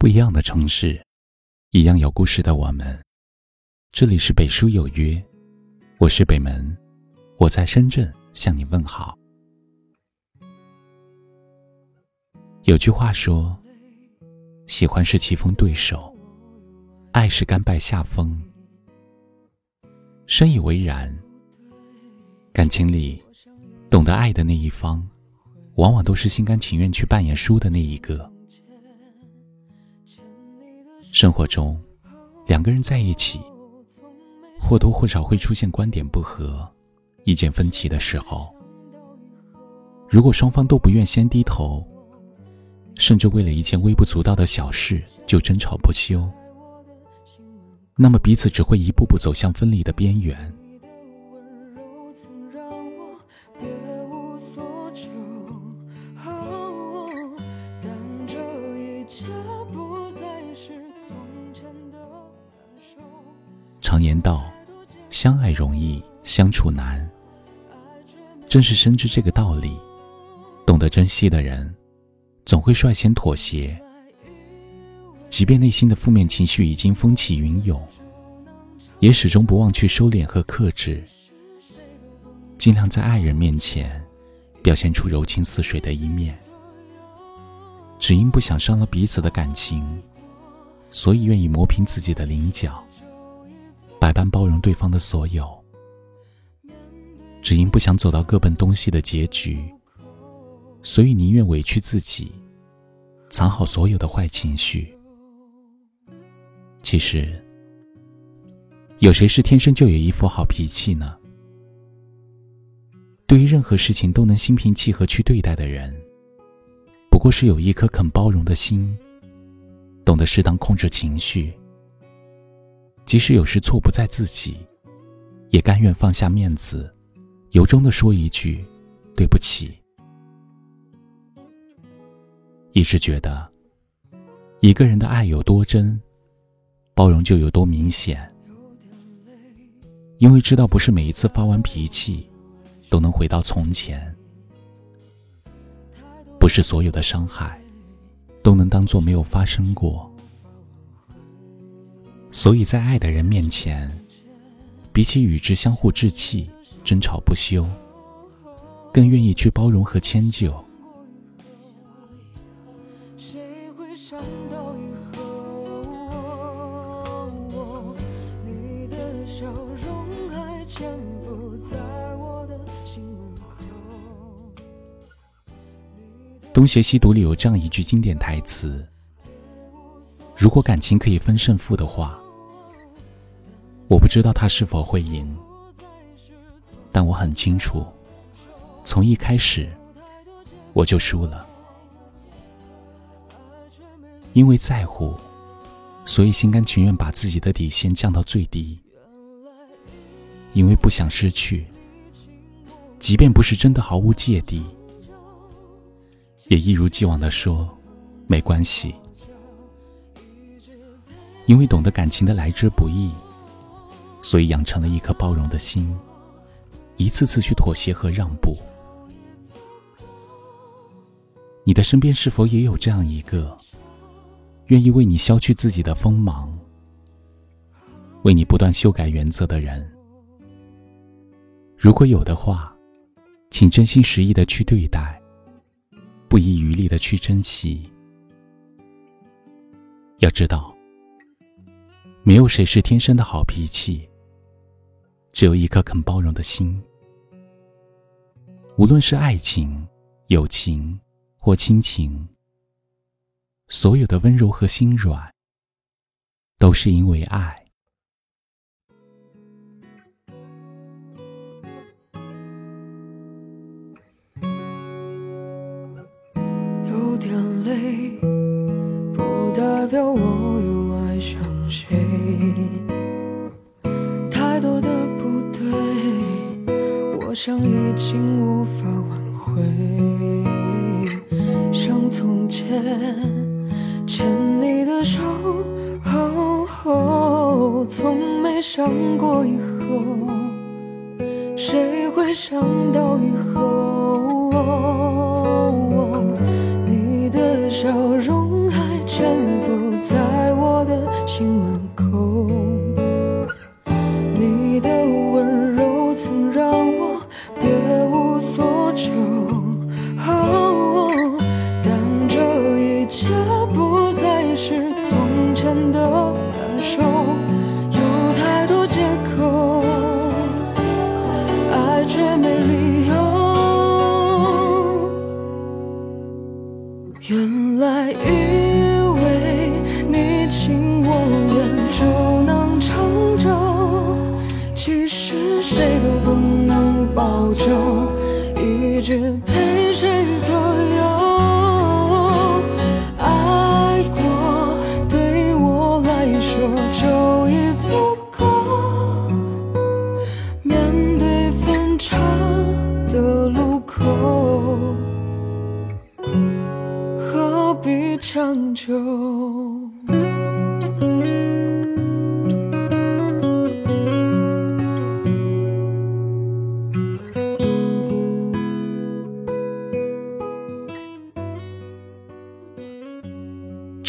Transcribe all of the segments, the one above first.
不一样的城市，一样有故事的我们。这里是北书有约，我是北门，我在深圳向你问好。有句话说，喜欢是棋逢对手，爱是甘拜下风。深以为然。感情里，懂得爱的那一方，往往都是心甘情愿去扮演输的那一个。生活中，两个人在一起，或多或少会出现观点不合、意见分歧的时候。如果双方都不愿先低头，甚至为了一件微不足道的小事就争吵不休，那么彼此只会一步步走向分离的边缘。常言道：“相爱容易相处难。”正是深知这个道理，懂得珍惜的人，总会率先妥协。即便内心的负面情绪已经风起云涌，也始终不忘去收敛和克制，尽量在爱人面前表现出柔情似水的一面。只因不想伤了彼此的感情，所以愿意磨平自己的棱角。百般包容对方的所有，只因不想走到各奔东西的结局，所以宁愿委屈自己，藏好所有的坏情绪。其实，有谁是天生就有一副好脾气呢？对于任何事情都能心平气和去对待的人，不过是有一颗肯包容的心，懂得适当控制情绪。即使有时错不在自己，也甘愿放下面子，由衷的说一句“对不起”。一直觉得，一个人的爱有多真，包容就有多明显。因为知道，不是每一次发完脾气，都能回到从前；不是所有的伤害，都能当做没有发生过。所以在爱的人面前，比起与之相互置气、争吵不休，更愿意去包容和迁就。东邪西毒里有这样一句经典台词。如果感情可以分胜负的话，我不知道他是否会赢，但我很清楚，从一开始我就输了。因为在乎，所以心甘情愿把自己的底线降到最低；因为不想失去，即便不是真的毫无芥蒂，也一如既往的说没关系。因为懂得感情的来之不易，所以养成了一颗包容的心，一次次去妥协和让步。你的身边是否也有这样一个，愿意为你消去自己的锋芒，为你不断修改原则的人？如果有的话，请真心实意的去对待，不遗余力的去珍惜。要知道。没有谁是天生的好脾气，只有一颗肯包容的心。无论是爱情、友情或亲情，所有的温柔和心软，都是因为爱。有点累，不代表我又爱上。谁？太多的对，我想已经无法挽回。像从前牵你的手，从没想过以后，谁会想到以后，你的笑容还潜伏在我的。心门一直陪谁左右。爱过对我来说就已足够，面对分岔的路口。何必强求？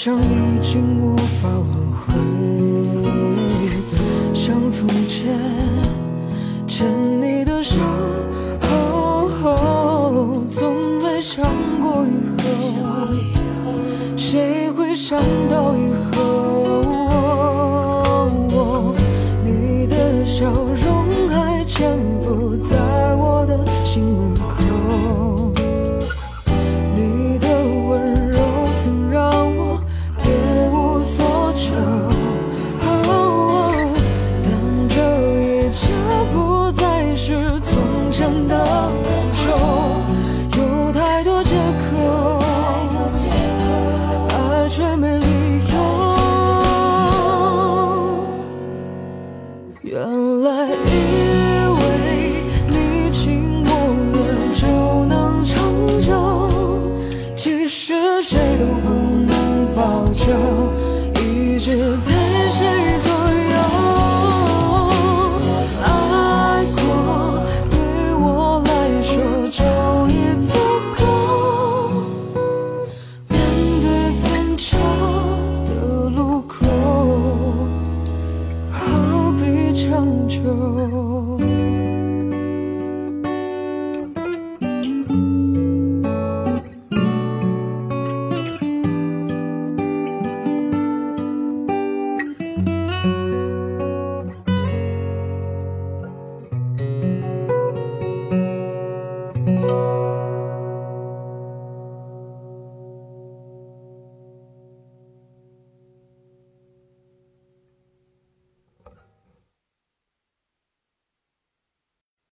像已经无法挽回。像从前牵你的手从没想过以后。谁会想到以后？